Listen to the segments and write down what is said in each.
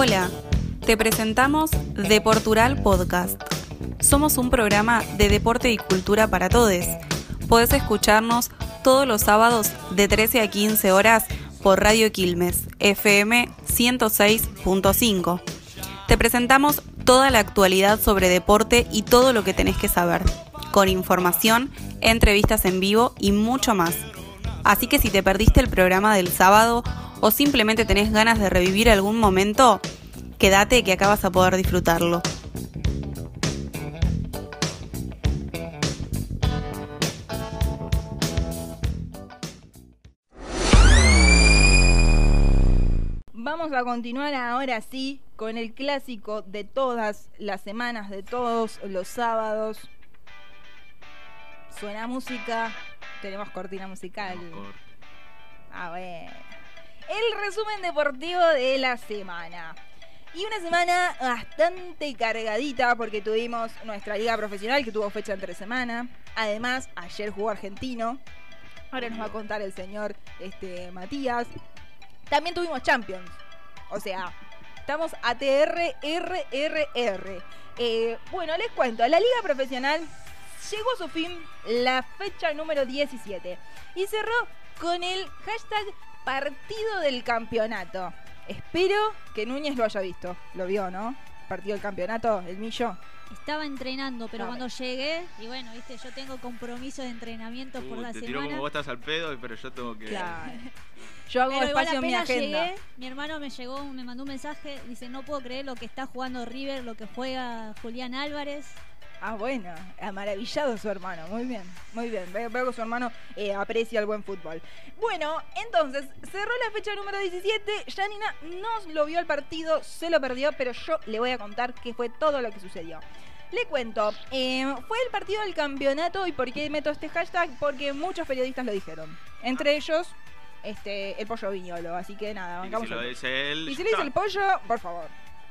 Hola, te presentamos Deportural Podcast. Somos un programa de deporte y cultura para todos. Podés escucharnos todos los sábados de 13 a 15 horas por Radio Quilmes, FM 106.5. Te presentamos toda la actualidad sobre deporte y todo lo que tenés que saber, con información, entrevistas en vivo y mucho más. Así que si te perdiste el programa del sábado o simplemente tenés ganas de revivir algún momento, quédate que acá vas a poder disfrutarlo. Vamos a continuar ahora sí con el clásico de todas las semanas, de todos los sábados. Suena música, tenemos cortina musical. A ver. El resumen deportivo de la semana. Y una semana bastante cargadita porque tuvimos nuestra liga profesional que tuvo fecha entre semana. Además, ayer jugó Argentino. Ahora nos va a contar el señor este, Matías. También tuvimos Champions. O sea, estamos ATR, RRR. Eh, bueno, les cuento, la liga profesional llegó a su fin la fecha número 17 y cerró con el hashtag partido del campeonato. Espero que Núñez lo haya visto. Lo vio, ¿no? Partido del campeonato, el millo. Estaba entrenando, pero No. cuando llegué, y bueno, viste, yo tengo compromisos de entrenamiento por Uh, la te tiró semana. como vos estás al pedo, pero yo tengo que. Claro. Yo hago Pero igual espacio en mi apenas agenda. llegué, mi hermano me llegó, me mandó un mensaje, dice, no puedo creer lo que está jugando River, lo que juega Julián Álvarez. Ah, bueno, ha maravillado su hermano, muy bien, muy bien. Veo, veo que su hermano eh, aprecia el buen fútbol. Bueno, entonces, cerró la fecha número 17, Janina no lo vio el partido, se lo perdió, pero yo le voy a contar qué fue todo lo que sucedió. Le cuento, eh, fue el partido del campeonato y por qué meto este hashtag, porque muchos periodistas lo dijeron. Entre ellos, este, el pollo viñolo, así que nada, Y bancamos si lo dice él. Y si le dice el pollo, por favor,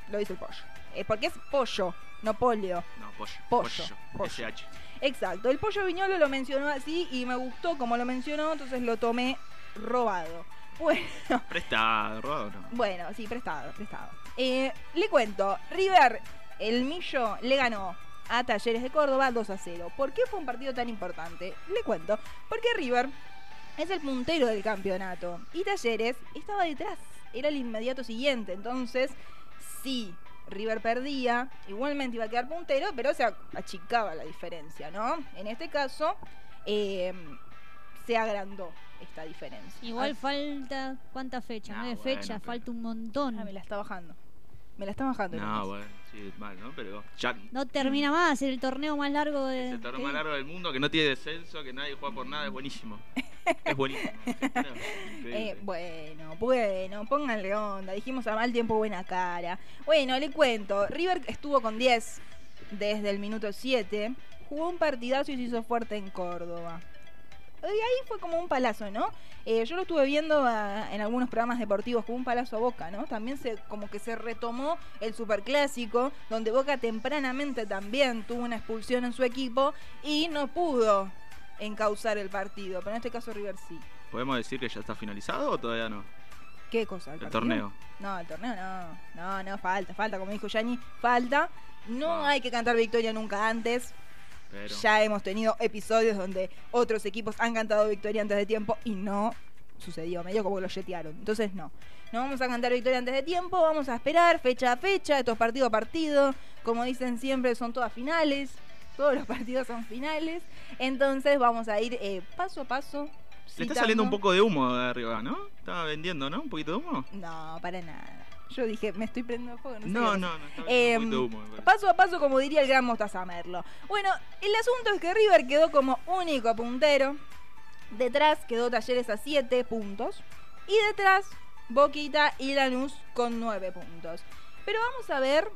lo dice el pollo. Eh, porque es pollo, no polio. No, pollo. Pollo, Pollo. SH. Exacto, el pollo viñolo lo mencionó así y me gustó como lo mencionó, entonces lo tomé robado. Bueno, Prestado, robado no. bueno, sí, prestado, prestado. Eh, le cuento, River, el Millo, le ganó a Talleres de Córdoba 2 a 0. ¿Por qué fue un partido tan importante? Le cuento, porque River es el puntero del campeonato y Talleres estaba detrás, era el inmediato siguiente, entonces sí. River perdía, igualmente iba a quedar puntero, pero se achicaba la diferencia, ¿no? En este caso, eh, se agrandó esta diferencia. Igual falta, ¿cuántas fechas? No, Nueve bueno, fechas, pero- falta un montón. ah, me la está bajando. Me la está bajando. No, bueno, sí, mal, ¿no? Pero ya. No termina más, el torneo más largo de... Es el torneo más largo del mundo, que no tiene descenso, que nadie juega por nada, es buenísimo. Es buenísimo. Eh, bueno, bueno, pónganle onda. Dijimos a mal tiempo, buena cara. Bueno, le cuento. River estuvo con 10 desde el minuto 7. Jugó un partidazo y se hizo fuerte en Córdoba. Y ahí fue como un palazo, ¿no? Eh, yo lo estuve viendo ah, en algunos programas deportivos como un palazo a Boca, ¿no? También se como que se retomó el superclásico, donde Boca tempranamente también tuvo una expulsión en su equipo y no pudo encauzar el partido. Pero en este caso River sí. ¿Podemos decir que ya está finalizado o todavía no? ¿Qué cosa? El torneo. No, el torneo no. No, no, falta, falta. Como dijo Yanni, falta. No Ah. hay que cantar victoria nunca antes. Pero. Ya hemos tenido episodios donde otros equipos han cantado victoria antes de tiempo y no sucedió. Medio como lo yetearon. Entonces, no. No vamos a cantar victoria antes de tiempo. Vamos a esperar fecha a fecha. Estos partido a partido. Como dicen siempre, son todas finales. Todos los partidos son finales. Entonces, vamos a ir eh, paso a paso. Le está citando- saliendo un poco de humo de arriba, ¿no? Estaba vendiendo, ¿no? Un poquito de humo. No, para nada. Yo dije, me estoy prendiendo fuego. No, sé No, no, no. Vendiendo un de humo. Paso a paso, como diría el gran Mostaza Merlo. Bueno, el asunto es que River quedó como único puntero. Detrás quedó Talleres a 7 puntos. Y detrás, Boquita y Lanús con 9 puntos. Pero vamos a ver.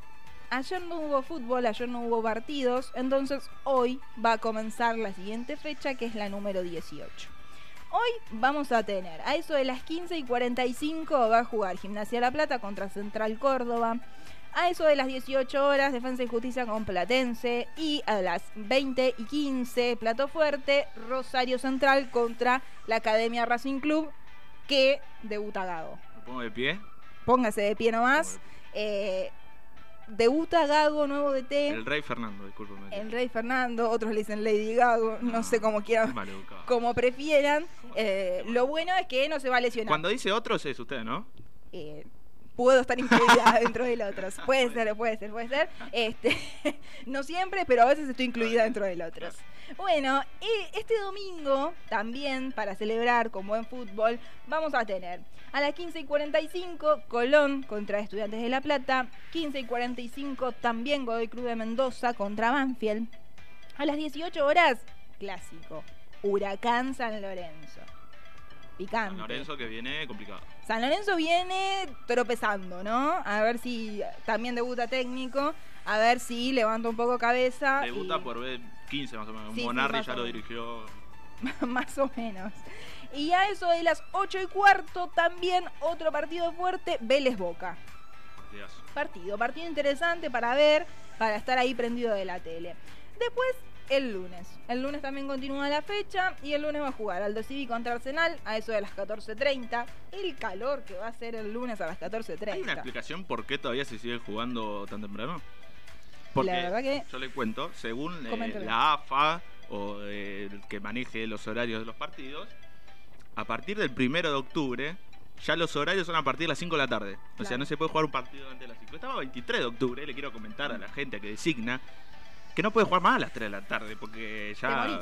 Ayer no hubo fútbol, ayer no hubo partidos. Entonces hoy va a comenzar la siguiente fecha, que es la número 18. Hoy vamos a tener, a eso de las 15 y 45 va a jugar Gimnasia La Plata contra Central Córdoba. A eso de las 18 horas, Defensa y Justicia con Platense. Y a las 20 y 15, Plato Fuerte, Rosario Central contra la Academia Racing Club, que debuta Gago. ¿Me pongo de pie? Póngase de pie nomás. Eh, debuta Gago, nuevo DT. El rey Fernando, discúlpeme. El Rey Fernando, otros le dicen Lady Gago, no, sé cómo quieran, como prefieran. Eh, lo bueno es que no se va a lesionar. Cuando dice otros es usted, ¿no? Eh, puedo estar incluida dentro del otros. Puede ser, puede ser, puede ser. Este, no siempre, pero a veces estoy incluida dentro del otros. Bueno, este domingo también, para celebrar con buen fútbol, vamos a tener a las 15 y 45 Colón contra Estudiantes de La Plata, 15 y 45 también Godoy Cruz de Mendoza contra Banfield. A las 18 horas, clásico, Huracán San Lorenzo. Picante. San Lorenzo que viene complicado. San Lorenzo viene tropezando, ¿no? A ver si también debuta técnico, a ver si levanta un poco cabeza. Debuta y- por B 15 más o menos. Sí, Monarri ya lo dirigió. más o menos. Y a eso de las 8 y cuarto, también otro partido fuerte, Vélez Boca. Partido, partido interesante para ver, para estar ahí prendido de la tele. Después, el lunes. El lunes también continúa la fecha y el lunes va a jugar Aldo Civi contra Arsenal a eso de las 14.30. El calor que va a ser el lunes a las 14.30. ¿Hay una explicación por qué todavía se sigue jugando tan temprano? Porque La verdad que- yo le cuento, según eh, la AFA o eh, el que maneje los horarios de los partidos, a partir del primero de octubre ya los horarios son a partir de las 5 de la tarde. O sea, no se puede jugar un partido antes de las 5. Estaba 23 de octubre, le quiero comentar a la gente que designa que no puede jugar más a las 3 de la tarde porque ya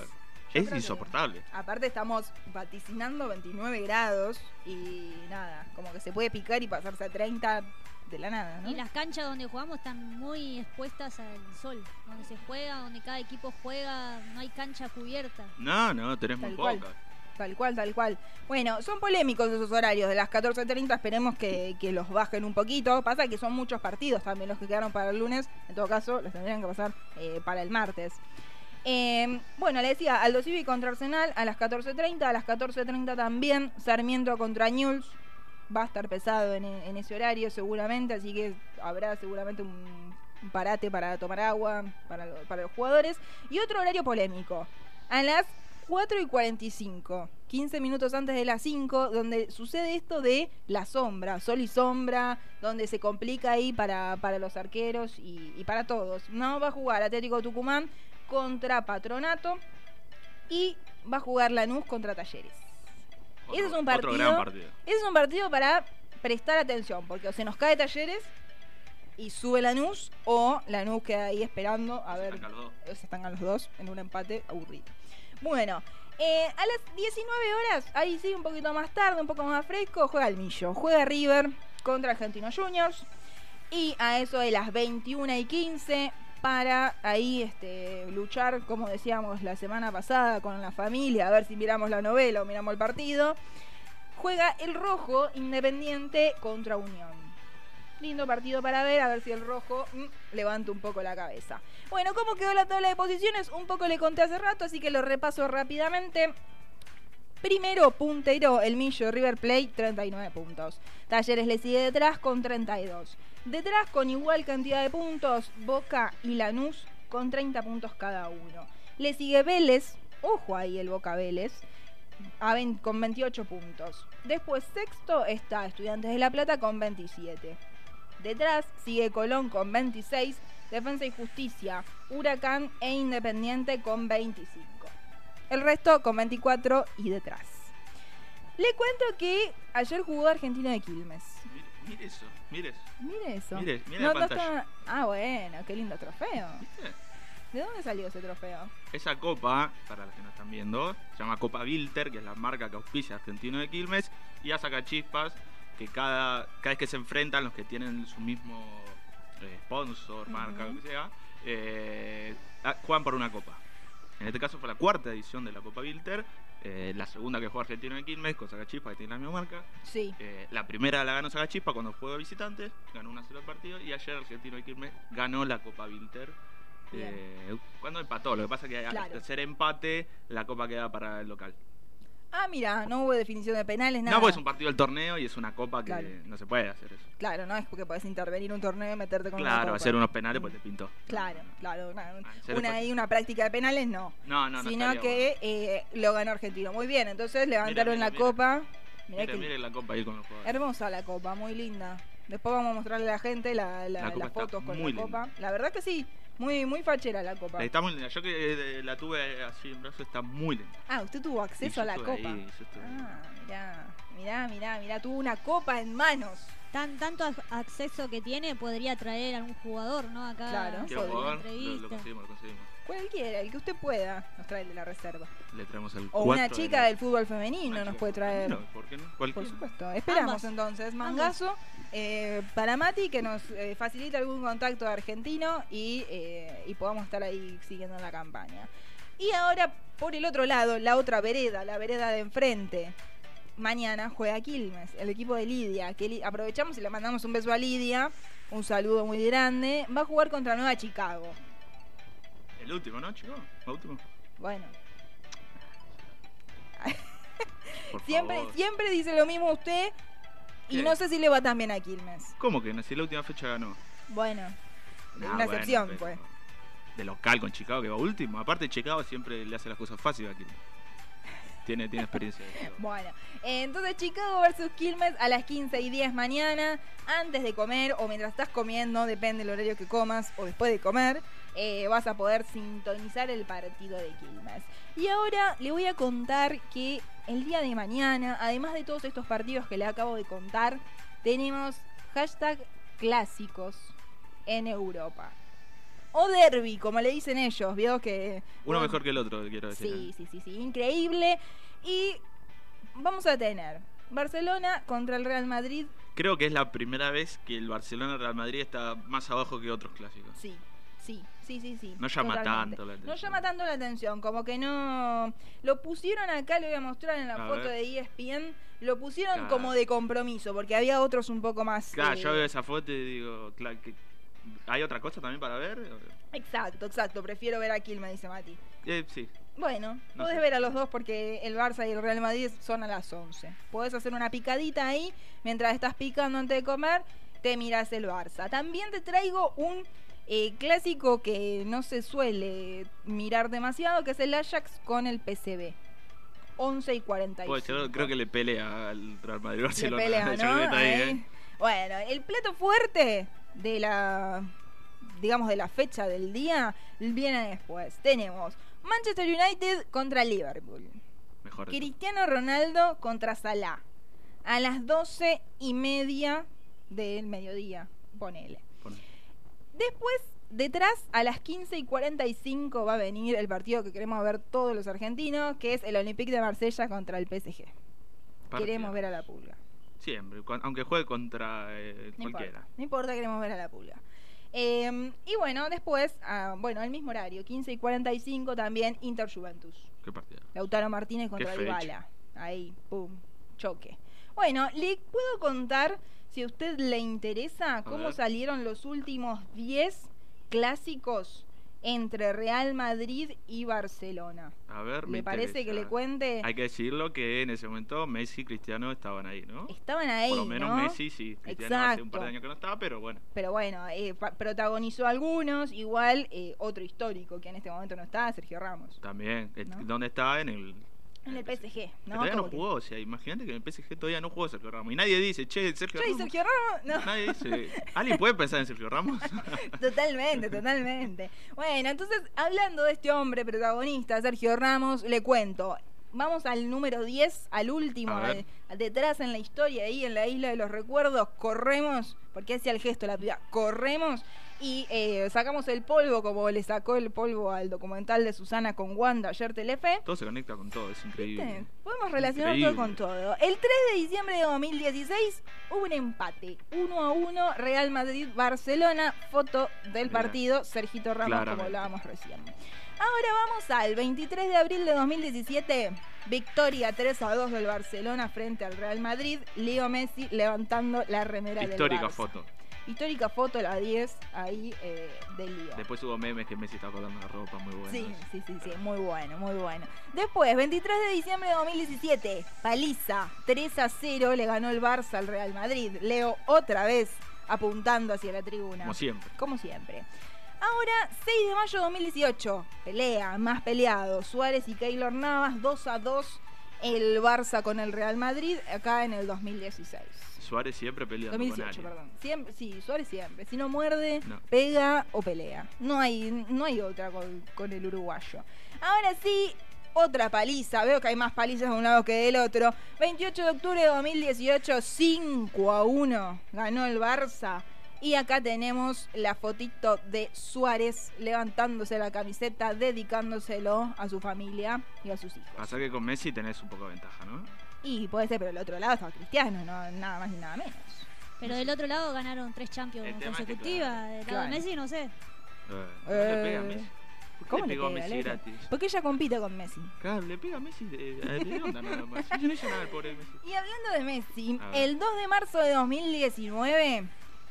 es que- insoportable. Aparte estamos vaticinando 29 grados y nada, como que se puede picar y pasarse a 30 de la nada, ¿no? Y las canchas donde jugamos están muy expuestas al sol. Donde se juega, donde cada equipo juega, no hay cancha cubierta. No, no, tenés muy Tal cual. pocas. Tal cual, tal cual. Bueno, son polémicos esos horarios de las 14.30, esperemos que, que los bajen un poquito. Pasa que son muchos partidos también los que quedaron para el lunes, en todo caso los tendrían que pasar eh, para el martes. Eh, bueno, le decía, Aldo Civi contra Arsenal a las 14.30, a las 14.30 también Sarmiento contra Newell's. Va a estar pesado en, ese horario seguramente, así que habrá seguramente un, parate para tomar agua para, para los jugadores. Y otro horario polémico, a las 4 y 45, 15 minutos antes de las 5, donde sucede esto de la sombra, sol y sombra, donde se complica ahí para, para los arqueros y, y para todos. No va a jugar Atlético Tucumán contra Patronato y va a jugar Lanús contra Talleres. Ese es un Otro partido- gran partido. Ese es un partido para prestar atención, porque o se nos cae Talleres y sube Lanús, o Lanús queda ahí esperando a ver. Los dos. Se están a los dos en un empate aburrido. Bueno, eh, a las 19 horas, ahí sí, un poquito más tarde, un poco más fresco, juega el Millo. Juega River contra Argentinos Juniors. Y a eso de las 21 y 15, para ahí este, luchar, como decíamos la semana pasada, con la familia, a ver si miramos la novela o miramos el partido. Juega el Rojo Independiente contra Unión. Lindo partido para ver, a ver si el rojo mm, levanta un poco la cabeza. Bueno, ¿cómo quedó la tabla de posiciones? Un poco le conté hace rato, así que lo repaso rápidamente. Primero, puntero, el Millo River Plate, 39 puntos. Talleres le sigue detrás con 32. Detrás, con igual cantidad de puntos, Boca y Lanús con 30 puntos cada uno. Le sigue Vélez, ojo ahí el Boca Vélez, con 28 puntos. Después, sexto está Estudiantes de La Plata con 27. Detrás sigue Colón con 26, Defensa y Justicia, Huracán e Independiente con 25. El resto con 24 y detrás. Le cuento que ayer jugó Argentino de Quilmes. Mire, mire eso, mire eso. Mire eso. Mire, mire la pantalla. Ah, bueno, qué lindo trofeo. ¿Viste? ¿De dónde salió ese trofeo? Esa copa, para los que no están viendo, se llama Copa Bilter, que es la marca que auspicia Argentino de Quilmes, y a Sacachispas, que cada, cada vez que se enfrentan los que tienen su mismo eh, sponsor, marca, Ujú. lo que sea, eh, ah, juegan por una copa. En este caso fue la cuarta edición de la Copa Bilter, eh, la segunda que jugó Argentino de Quilmes con Sacachispas, que tiene la misma marca. Sí. Eh, la primera la ganó Sacachispa cuando fue de visitante, ganó una sola partido, y ayer Argentino de Quilmes ganó la Copa Bilter. Cuando empató, lo que pasa es que al tercer empate la copa queda para el local. Ah, mira, no hubo definición de penales, nada. No, porque es un partido del torneo y es una copa que Claro. no se puede hacer eso. Claro, no es porque podés intervenir un torneo y meterte con una Claro, copa. hacer unos penales pues te pintó. Claro, claro. Una, Ah, una, pues- ahí una práctica de penales no. No, no, no. sino que eh, lo ganó Argentino. Muy bien, entonces levantaron la copa. Mirá que la copa ahí con los jugadores. hermosa la copa, muy linda. Después vamos a mostrarle a la gente la, la- La copa las fotos con la linda. copa. La verdad que sí, muy, muy fachera la copa. Está muy linda. Yo que eh, la tuve así en brazo, está muy linda. Ah, usted tuvo acceso a la copa. ahí, yo estuve ahí. Ah, mirá, mirá, mirá, tuvo una copa en manos. Tan, tanto ac- acceso que tiene, podría traer a algún jugador, ¿no? Acá Claro. ¿Qué Fue a una jugador? Lo, lo conseguimos, lo conseguimos. Cualquiera, el que usted pueda, nos trae de la reserva. Le traemos el O una chica del fútbol femenino Una nos puede traer. No, ¿por qué no? Por supuesto. Esperamos Ambas. entonces, Mangazo, eh, para Mati, que nos eh, facilite algún contacto argentino y, eh, y podamos estar ahí siguiendo la campaña. Y ahora, por el otro lado, la otra vereda, la vereda de enfrente. Mañana juega Quilmes, el equipo de Lidia. Que aprovechamos y le mandamos un beso a Lidia. Un saludo muy grande. Va a jugar contra Nueva Chicago. El último, ¿no, chico? El último. Bueno, siempre, siempre dice lo mismo usted. Y ¿Qué? no sé si le va tan bien a Quilmes. ¿Cómo que no? Si la última fecha ganó. Bueno, Nah, una bueno, excepción fue. De local con Chicago, que va último. Aparte, Chicago siempre le hace las cosas fáciles aquí. Tiene, tiene experiencia. Bueno, entonces Chicago versus Quilmes a las 15 y 10 mañana, antes de comer o mientras estás comiendo, depende del horario que comas o después de comer, eh, vas a poder sintonizar el partido de Quilmes. Y ahora le voy a contar que el día de mañana, además de todos estos partidos que le acabo de contar, tenemos hashtag clásicos en Europa. O derby, como le dicen ellos, vio que... Uno mejor que el otro, quiero decir. ¿eh? Sí, sí, sí, sí, increíble. Y vamos a tener Barcelona contra el Real Madrid. Creo que es la primera vez que el Barcelona-Real Madrid está más abajo que otros clásicos. Sí, sí, sí, sí, sí. No llama totalmente. tanto la No atención. llama tanto la atención, como que no... Lo pusieron acá, lo voy a mostrar en la A foto ver. de ESPN. Lo pusieron Claro. como de compromiso, porque había otros un poco más... Claro, eh, yo veo esa foto y digo, claro, que ¿hay otra cosa también para ver? Exacto, exacto. Prefiero ver a Kiel, me dice Mati. Eh, sí. Bueno, No podés sé. ver a los dos porque el Barça y el Real Madrid son a las 11. Podés hacer una picadita ahí mientras estás picando antes de comer, te miras el Barça. También te traigo un eh, clásico que no se suele mirar demasiado, que es el Ajax con el PCB. 11 y 45. Pues yo creo que le pelea al Real Madrid Le Barcelona. ¿eh? Bueno, el plato fuerte de la digamos de la fecha del día viene después. Tenemos Manchester United contra Liverpool. Mejor. Cristiano Ronaldo contra Salah. A las doce y media del mediodía. Ponele. Pon- Después, detrás, a las 15 y 45 va a venir el partido que queremos ver todos los argentinos, que es el Olympique de Marsella contra el PSG. Queremos ver a la pulga. Siempre, aunque juegue contra eh, No cualquiera. importa, no importa, queremos ver a la pulga. Eh, y bueno, después, ah, bueno, al mismo horario, 15 y 45 también Inter Juventus. ¿Qué partido? Lautaro Martínez contra. Dybala. Ahí, pum, choque. Bueno, le puedo contar, si a usted le interesa, cómo salieron los últimos 10 clásicos entre Real Madrid y Barcelona. A ver, me ¿Le parece que le cuente? Hay que decirlo que en ese momento Messi y Cristiano estaban ahí, ¿no? Estaban ahí, Por lo menos ¿no? Messi sí. Cristiano hace un par de años que no estaba, pero bueno. Pero bueno, eh, protagonizó algunos, igual eh, otro histórico que en este momento no está, Sergio Ramos. También. ¿No? ¿Dónde está? En el. En el PSG, ¿no? todavía no jugó, o sea, imagínate que en el PSG todavía no jugó Sergio Ramos. Y nadie dice, che, Sergio Che, Ramos. Sergio Ramos, no. Nadie dice. ¿Alguien puede pensar en Sergio Ramos? Totalmente, totalmente. Bueno, entonces, hablando de este hombre protagonista, Sergio Ramos, le cuento. Vamos al número 10, al último, al- detrás en la historia, ahí en la isla de los recuerdos, corremos, porque hacía el gesto la piba, corremos y eh, sacamos el polvo, como le sacó el polvo al documental de Susana con Wanda ayer Telefe. todo se conecta con todo, es increíble. ¿Viste? Podemos relacionar Increíble. todo con todo. El 3 de diciembre de 2016 hubo un empate. 1 a 1 Real Madrid-Barcelona. Foto del partido. Sergito Ramos, como hablábamos recién. Ahora vamos al 23 de abril de 2017. Victoria 3 a 2 del Barcelona frente al Real Madrid. Leo Messi levantando la remera Histórica del Barça. foto. Histórica foto, la 10 ahí eh, del Leo. Después hubo memes que Messi está colgando la ropa, muy bueno. Sí, sí, sí, sí, muy bueno, muy bueno. Después, 23 de diciembre de 2017, paliza, 3 a 0 le ganó el Barça al Real Madrid. Leo otra vez apuntando hacia la tribuna. Como siempre. Como siempre. Ahora, 6 de mayo de 2018, pelea, más peleado. Suárez y Keylor Navas, 2 a 2 el Barça con el Real Madrid acá en el 2016. Suárez siempre peleando con 2018, alguien. perdón. Siempre, sí, Suárez siempre. Si no muerde, No. pega o pelea. No hay, no hay otra con, con el uruguayo. Ahora sí, otra paliza. Veo que hay más palizas de un lado que del otro. 28 de octubre de 2018, 5 a 1 ganó el Barça. Y acá tenemos la fotito de Suárez levantándose la camiseta, dedicándoselo a su familia y a sus hijos. Pasa que con Messi tenés un poco de ventaja, ¿no? Y puede ser, pero del otro lado estaba Cristiano, no, nada más ni nada menos. Pero del otro lado ganaron tres Champions consecutivas. claro. Del lado Claro. de Messi, no sé. Eh, no Eh, le pega a Messi. ¿Por qué ¿Cómo le le pegó a pega, Messi gratis? Porque ella compite con Messi. Claro, le pega a Messi de, de, de onda nada más. Yo no hice nada al pobre Messi. Y hablando de Messi, el 2 de marzo de 2019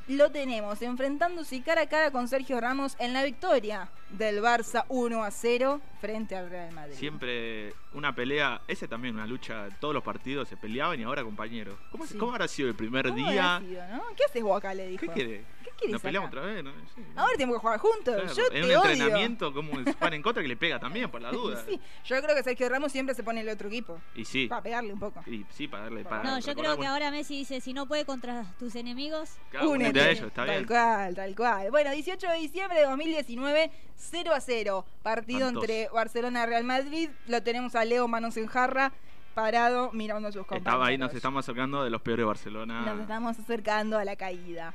lo tenemos enfrentándose cara a cara con Sergio Ramos en la victoria del Barça 1 a 0 frente al Real Madrid. Siempre una pelea, ese también una lucha, todos los partidos se peleaban y ahora compañeros. ¿Cómo, Sí. ¿cómo habrá sido el primer ¿Cómo día? habrá sido, no? ¿Qué haces vos acá? Le dijo. ¿Qué querés? ¿Qué querés ¿Nos peleamos acá? otra vez? No, Sí. Ahora tenemos que jugar juntos. Claro, Yo en te un odio. entrenamiento, como van en contra que le pega también, por la duda. Sí, yo creo que Sergio Ramos siempre se pone el otro equipo. Y sí, Para pegarle un poco. y sí, para darle para No, yo creo que bueno, ahora Messi dice, si no puede contra tus enemigos, claro, Únete. Únete a ellos, está tal bien. cual, tal cual. Bueno, 18 de diciembre de 2019, 0 a 0. Partido entre Barcelona y Real Madrid. Lo tenemos a Leo Manos en jarra, parado, mirando a sus compañeros. Estaba ahí, nos estamos acercando de los peores de Barcelona. Nos estamos acercando a la caída.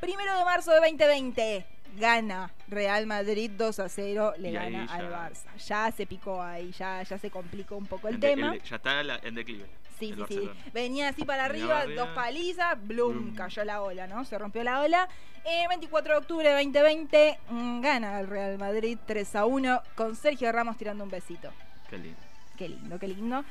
Primero de marzo de 2020, gana Real Madrid 2 a 0, le Y gana al Barça. Ya se picó ahí, ya, ya se complicó un poco el de- tema. el- ya está la- en declive. Sí, sí, Barcelona. sí. Venía así para arriba, arriba. dos palizas, blum, cayó la ola, ¿no? Se rompió la ola. Eh, 24 de octubre de 2020, mm, gana el Real Madrid 3 a 1 con Sergio Ramos tirando un besito. Qué lindo. Qué lindo, qué lindo.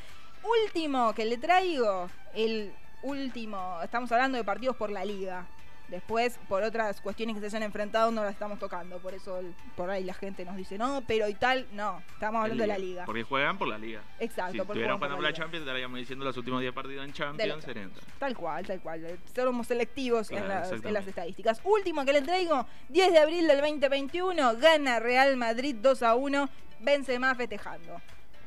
Último que le traigo, el último, estamos hablando de partidos por la liga. Después, por otras cuestiones que se hayan enfrentado, no las estamos tocando. Por eso, el- por ahí la gente nos dice, no, pero y tal. No, estamos hablando de la liga. Porque juegan por la liga. Exacto, si estuvieran jugando por la la. Champions, estaríamos diciendo los últimos 10 partidos en Champions. serían- Tal cual, tal cual. Somos selectivos en, Claro, las, en las exactamente. estadísticas. Último que le traigo, 10 de abril del 2021, gana Real Madrid 2 a 1, Benzema festejando.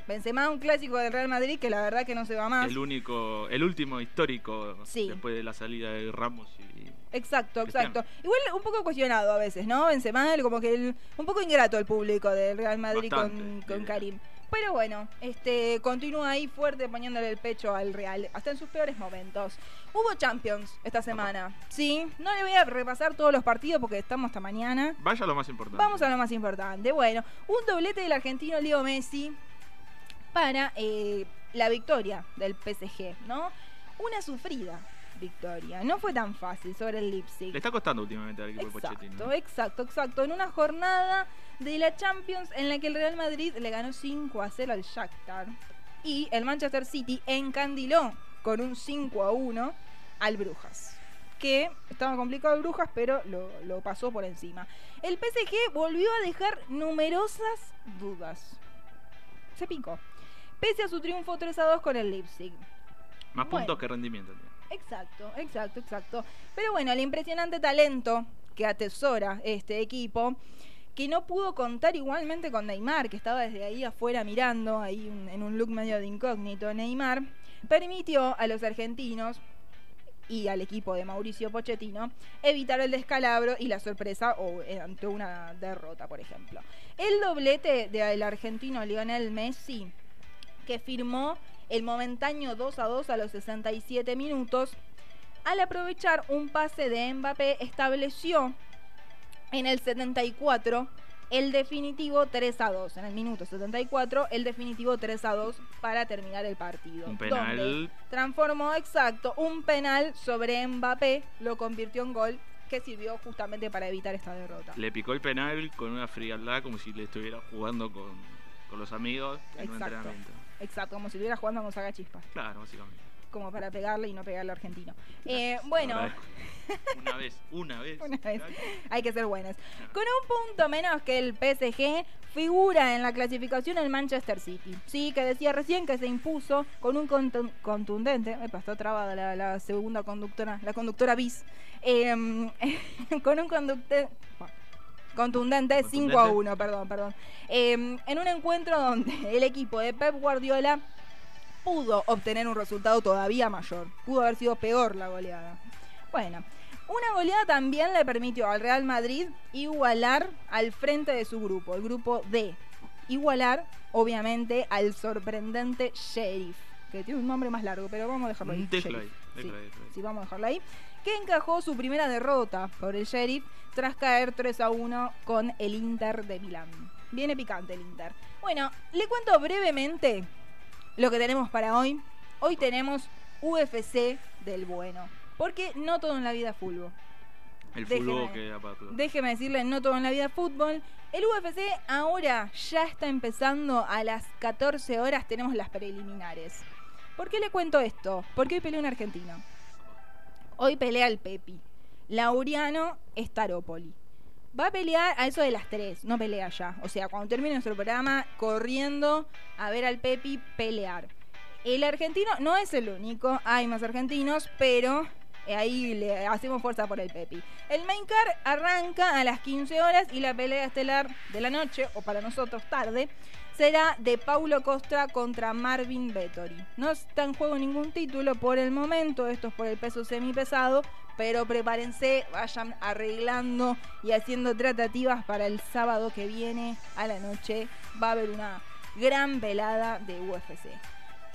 Benzema, un clásico del Real Madrid que la verdad que no se va más. El único, el último histórico Sí. después de la salida de Ramos y Exacto, exacto. Igual un poco cuestionado a veces, ¿no? Benzema, como que el- un poco ingrato el público del Real Madrid con, Bastante, con diría. Karim. Pero bueno, este continúa ahí fuerte poniéndole el pecho al Real, hasta en sus peores momentos. Hubo Champions esta semana, ¿sí? No le voy a repasar todos los partidos porque estamos hasta mañana. vaya lo más importante. Vamos a lo más importante. Bueno, un doblete del argentino Leo Messi para eh, la victoria del PSG, ¿no? Una sufrida victoria. No fue tan fácil sobre el Leipzig. Le está costando últimamente al equipo de Exacto, Pochettino. exacto, exacto. En una jornada de la Champions en la que el Real Madrid le ganó 5 a 0 al Shakhtar y el Manchester City encandiló con un 5 a 1 al Brujas. Que estaba complicado el Brujas, pero lo, lo pasó por encima. El PSG volvió a dejar numerosas dudas. Se picó. Pese a su triunfo 3 a 2 con el Leipzig. Más Bueno. puntos que rendimiento. Exacto, exacto, exacto. Pero bueno, el impresionante talento que atesora este equipo, que no pudo contar igualmente con Neymar, que estaba desde ahí afuera mirando, ahí en un look medio de incógnito Neymar, permitió a los argentinos y al equipo de Mauricio Pochettino evitar el descalabro y la sorpresa o eh, ante una derrota, por ejemplo. El doblete del argentino Lionel Messi que firmó el momentáneo 2 a 2 a los 67 minutos, al aprovechar un pase de Mbappé, estableció en el 74 el definitivo 3 a 2. En el minuto 74, el definitivo 3 a 2 para terminar el partido. Un penal. donde transformó exacto un penal sobre Mbappé, lo convirtió en gol que sirvió justamente para evitar esta derrota. Le picó el penal con una frialdad como si le estuviera jugando con, con los amigos en un entrenamiento. Exacto, como si estuviera jugando con Saga Chispas, Claro, básicamente. como para pegarle y no pegarle al argentino. Eh, bueno. Una vez, una vez. Una vez. Hay que ser buenas. No. Con un punto menos que el PSG, figura en la clasificación el Manchester City. Sí, que decía recién que se impuso con un contu- contundente. Epa, está trabada la, la segunda conductora, la conductora bis. Em, con un conducte. Contundente, 5 a Contundente. 1, perdón, perdón. Em, en un encuentro donde el equipo de Pep Guardiola pudo obtener un resultado todavía mayor. Pudo haber sido peor la goleada. Bueno, una goleada también le permitió al Real Madrid igualar al frente de su grupo, el grupo D. Igualar, obviamente, al sorprendente Sheriff, que tiene un nombre más largo, pero vamos a dejarlo ahí. Mm, déjalo ahí, déjalo Sí, ahí, déjalo ahí. sí, vamos a dejarlo ahí. Que encajó su primera derrota por el Sheriff tras caer 3 a 1 con el Inter de Milán. Viene picante el Inter. Bueno, le cuento brevemente lo que tenemos para hoy. Hoy tenemos UFC del bueno. Porque no todo en la vida es fútbol. El fútbol otro. Déjeme decirle, no todo en la vida es fútbol. El UFC ahora ya está empezando a las 14 horas, tenemos las preliminares. ¿Por qué le cuento esto? Porque hoy pelea un argentino. Hoy pelea el Pepi. Laureano Staropoli. Va a pelear a eso de las 3, no pelea ya. O sea, cuando termine nuestro programa, corriendo a ver al Pepi pelear. El argentino no es el único, hay más argentinos, pero eh, ahí le hacemos fuerza por el Pepi. El main car arranca a las 15 horas y la pelea estelar de la noche, o para nosotros tarde, será de Paulo Costa contra Marvin Vettori. No está en juego ningún título por el momento, esto es por el peso semipesado, pero prepárense, vayan arreglando y haciendo tratativas para el sábado que viene a la noche. Va a haber una gran velada de UFC.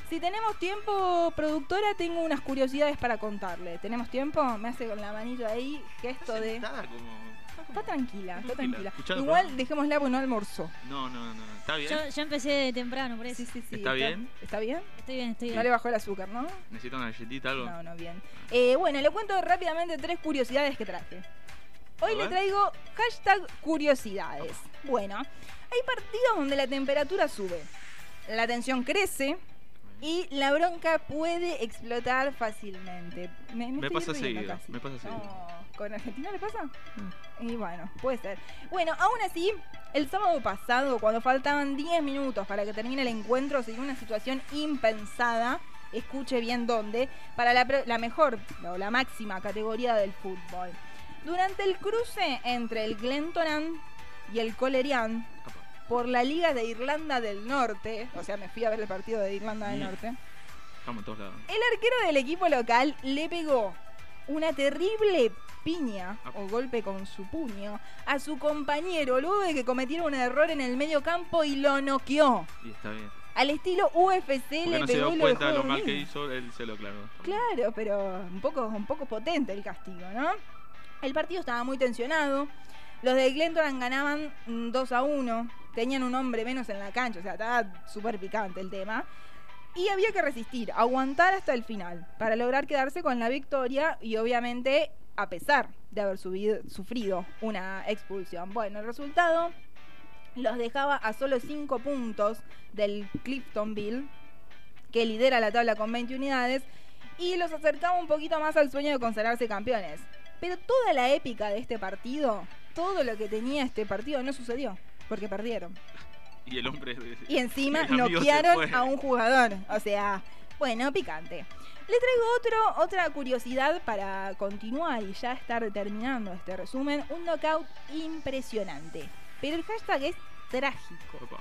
Si tenemos tiempo, productora, tengo unas curiosidades para contarle. ¿Tenemos tiempo? Me hace con la manito ahí gesto de... Sentada como- Está tranquila, está Tranquila, tranquila. Igual dejémosla porque no almorzó. No, no, no. ¿Está bien? Yo, yo empecé temprano, por eso. Sí, sí, sí. ¿Está bien? ¿Está bien? Estoy bien, estoy No bien. le bajó el azúcar, ¿no? ¿Necesita una galletita algo? No, no, bien. Eh, bueno, le cuento rápidamente tres curiosidades que traje. Hoy le traigo hashtag curiosidades. Bueno, hay partidos donde la temperatura sube, la tensión crece y la bronca puede explotar fácilmente. Me, pasa seguido, casi. me pasa seguido. No, ¿Con Argentina le pasa? Mm. Y bueno, puede ser. Bueno, aún así, el sábado pasado, cuando faltaban 10 minutos para que termine el encuentro, se dio una situación impensada, escuche bien dónde, para la, mejor o la máxima categoría del fútbol. Durante el cruce entre el Glentoran y el Colerian por la Liga de Irlanda del Norte, o sea, me fui a ver el partido de Irlanda del. Norte, Estamos en todos lados. el arquero del equipo local le pegó una terrible piña o golpe con su puño a su compañero luego de que cometiera un error en el medio campo y lo noqueó. Y está bien. Al estilo UFC Porque le no se pegó dio y lo cuenta de lo mal que hizo, él se lo clavó. Claro, pero un poco, un poco potente el castigo, ¿no? El partido estaba muy tensionado. Los de Glentoran ganaban mm, 2 a 1. Tenían un hombre menos en la cancha, o sea, estaba súper picante el tema. Y había que resistir, aguantar hasta el final, para lograr quedarse con la victoria y obviamente a pesar de haber sufrido una expulsión. Bueno, el resultado los dejaba a solo 5 puntos del Cliftonville, que lidera la tabla con 20 unidades, y los acercaba un poquito más al sueño de consagrarse campeones. Pero toda la épica de este partido, todo lo que tenía este partido no sucedió, porque perdieron. Y el hombre. Y encima noquearon a un jugador. O sea, bueno, picante. Le traigo otro, otra curiosidad para continuar y ya estar terminando este resumen. Un knockout impresionante. Pero el hashtag es trágico. Opa.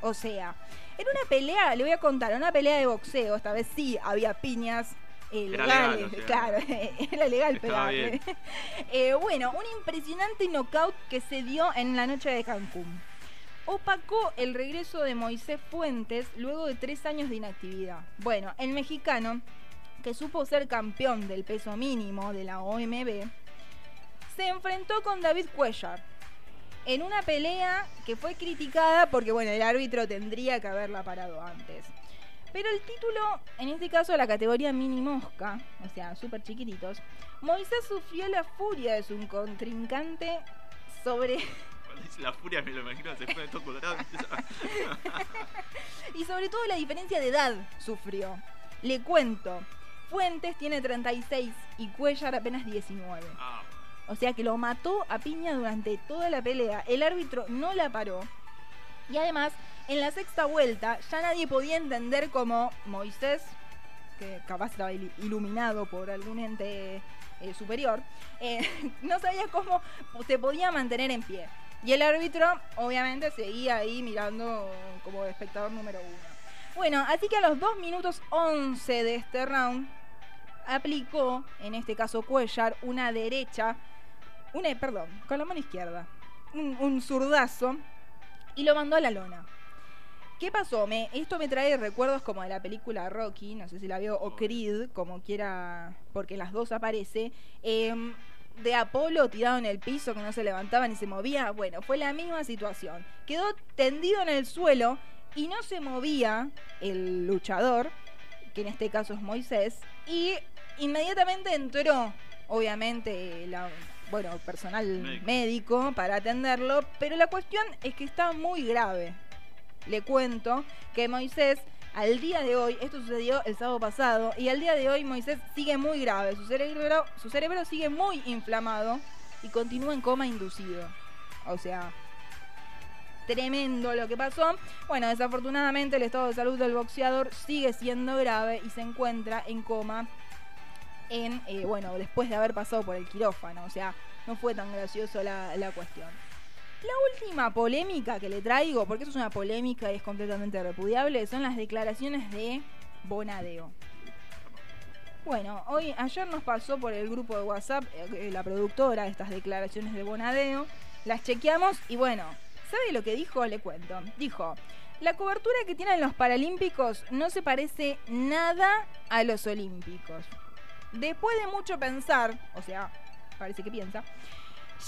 O sea, en una pelea, le voy a contar, una pelea de boxeo, esta vez sí había piñas eh, legales, legal, o sea, claro, era legal pegarle. Eh, bueno, un impresionante knockout que se dio en la noche de Cancún. Opacó el regreso de Moisés Fuentes luego de tres años de inactividad. Bueno, el mexicano, que supo ser campeón del peso mínimo de la OMB, se enfrentó con David Cuellar, en una pelea que fue criticada porque, bueno, el árbitro tendría que haberla parado antes. Pero el título, en este caso la categoría mini mosca, o sea, súper chiquititos, Moisés sufrió la furia de su contrincante sobre la furia, me lo imagino, se pone todo colorado. y sobre todo la diferencia de edad sufrió. Le cuento, Fuentes tiene 36 y Cuellar apenas 19. Ah, O sea que lo mató a piña durante toda la pelea. El árbitro no la paró. Y además, en la sexta vuelta, ya nadie podía entender cómo Moisés, que capaz estaba il- iluminado por algún ente eh, superior, eh, no sabía cómo se podía mantener en pie. Y el árbitro, obviamente, seguía ahí mirando como espectador número uno. Bueno, así que a los 2 minutos 11 de este round aplicó, en este caso Cuellar, una derecha, una, perdón, con la mano izquierda, un, un zurdazo y lo mandó a la lona. ¿Qué pasó? Me, esto me trae recuerdos como de la película Rocky, no sé si la vio, o Creed, como quiera, porque las dos aparece. em, de Apolo tirado en el piso que no se levantaba ni se movía. Bueno, fue la misma situación. Quedó tendido en el suelo y no se movía el luchador, que en este caso es Moisés, y inmediatamente entró, obviamente, la, bueno, personal Médico. médico para atenderlo, pero la cuestión es que está muy grave. Le cuento que Moisés, al día de hoy, esto sucedió el sábado pasado, y al día de hoy Moisés sigue muy grave, su cerebro, su cerebro sigue muy inflamado y continúa en coma inducido. O sea, tremendo lo que pasó. Bueno, desafortunadamente el estado de salud del boxeador sigue siendo grave y se encuentra en coma en, eh, bueno, después de haber pasado por el quirófano. O sea, no fue tan gracioso la, la cuestión. La última polémica que le traigo, porque eso es una polémica y es completamente repudiable, son las declaraciones de Bonadeo. Bueno, hoy, ayer nos pasó por el grupo de WhatsApp eh, la productora estas declaraciones de Bonadeo. Las chequeamos y bueno, ¿sabe lo que dijo? Le cuento. Dijo, la cobertura que tienen los Paralímpicos no se parece nada a los Olímpicos. Después de mucho pensar, o sea, parece que piensa,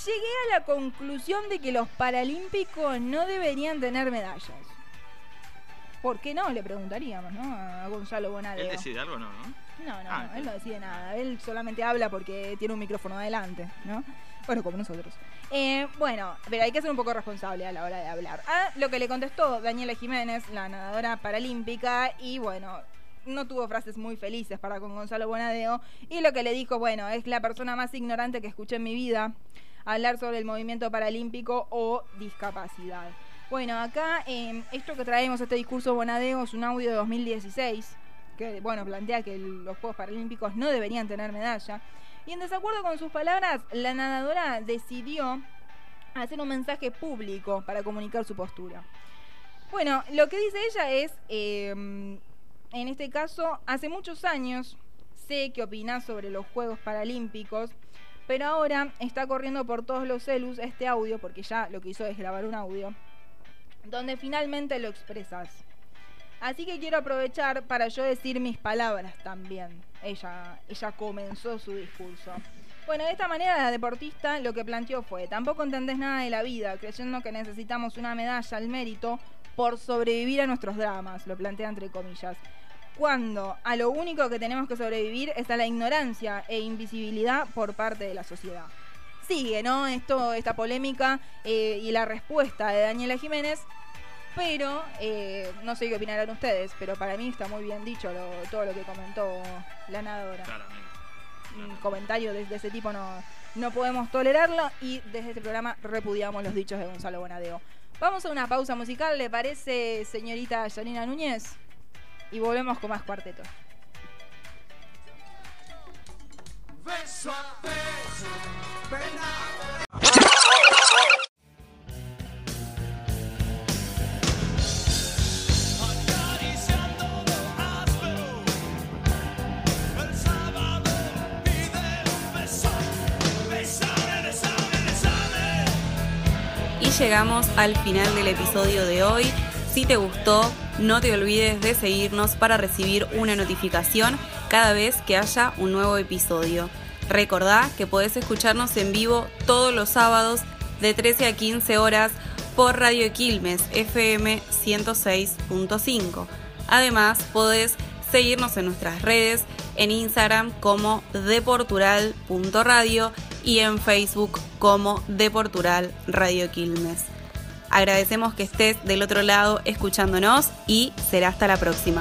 llegué a la conclusión de que los Paralímpicos no deberían tener medallas. ¿Por qué no? Le preguntaríamos, ¿no? A Gonzalo Bonadeo. ¿Él decide algo o no, no? No, no, Ah, él no decide nada. Él solamente habla porque tiene un micrófono adelante, ¿no? Bueno, como nosotros. Eh, bueno, pero hay que ser un poco responsable a la hora de hablar. A lo que le contestó Daniela Jiménez, la nadadora paralímpica, y bueno, no tuvo frases muy felices para con Gonzalo Bonadeo. Y lo que le dijo, bueno, es la persona más ignorante que escuché en mi vida hablar sobre el movimiento paralímpico o discapacidad. Bueno, acá eh, esto que traemos, este discurso Bonadeo, es un audio de 2016 que bueno, plantea que los Juegos Paralímpicos no deberían tener medalla. Y en desacuerdo con sus palabras, la nadadora decidió hacer un mensaje público para comunicar su postura. Bueno, lo que dice ella es, eh, en este caso, hace muchos años sé que opinás sobre los Juegos Paralímpicos, pero ahora está corriendo por todos los celus este audio, porque ya lo que hizo es grabar un audio, donde finalmente lo expresas. Así que quiero aprovechar para yo decir mis palabras también. Ella, ella comenzó su discurso. Bueno, de esta manera la deportista lo que planteó fue, tampoco entendés nada de la vida, creyendo que necesitamos una medalla al mérito por sobrevivir a nuestros dramas, lo plantea entre comillas. Cuando a lo único que tenemos que sobrevivir es a la ignorancia e invisibilidad por parte de la sociedad. Sigue, ¿no? Esto, esta polémica eh, y la respuesta de Daniela Jiménez pero eh, no sé qué opinarán ustedes, pero para mí está muy bien dicho lo- todo lo que comentó la nadadora. Claramente. Un comentario de, de ese tipo no, no podemos tolerarlo y desde este programa repudiamos los dichos de Gonzalo Bonadeo. Vamos a una pausa musical, ¿le parece, señorita Janina Núñez? Y volvemos con más cuarteto. Beso a llegamos al final del episodio de hoy. Si te gustó, no te olvides de seguirnos para recibir una notificación cada vez que haya un nuevo episodio. Recordá que podés escucharnos en vivo todos los sábados de 13 a 15 horas por Radio Quilmes FM 106.5. Además, podés seguirnos en nuestras redes, en Instagram como deportural.radio y en Facebook como Deportural Radio Quilmes. Agradecemos que estés del otro lado escuchándonos y será hasta la próxima.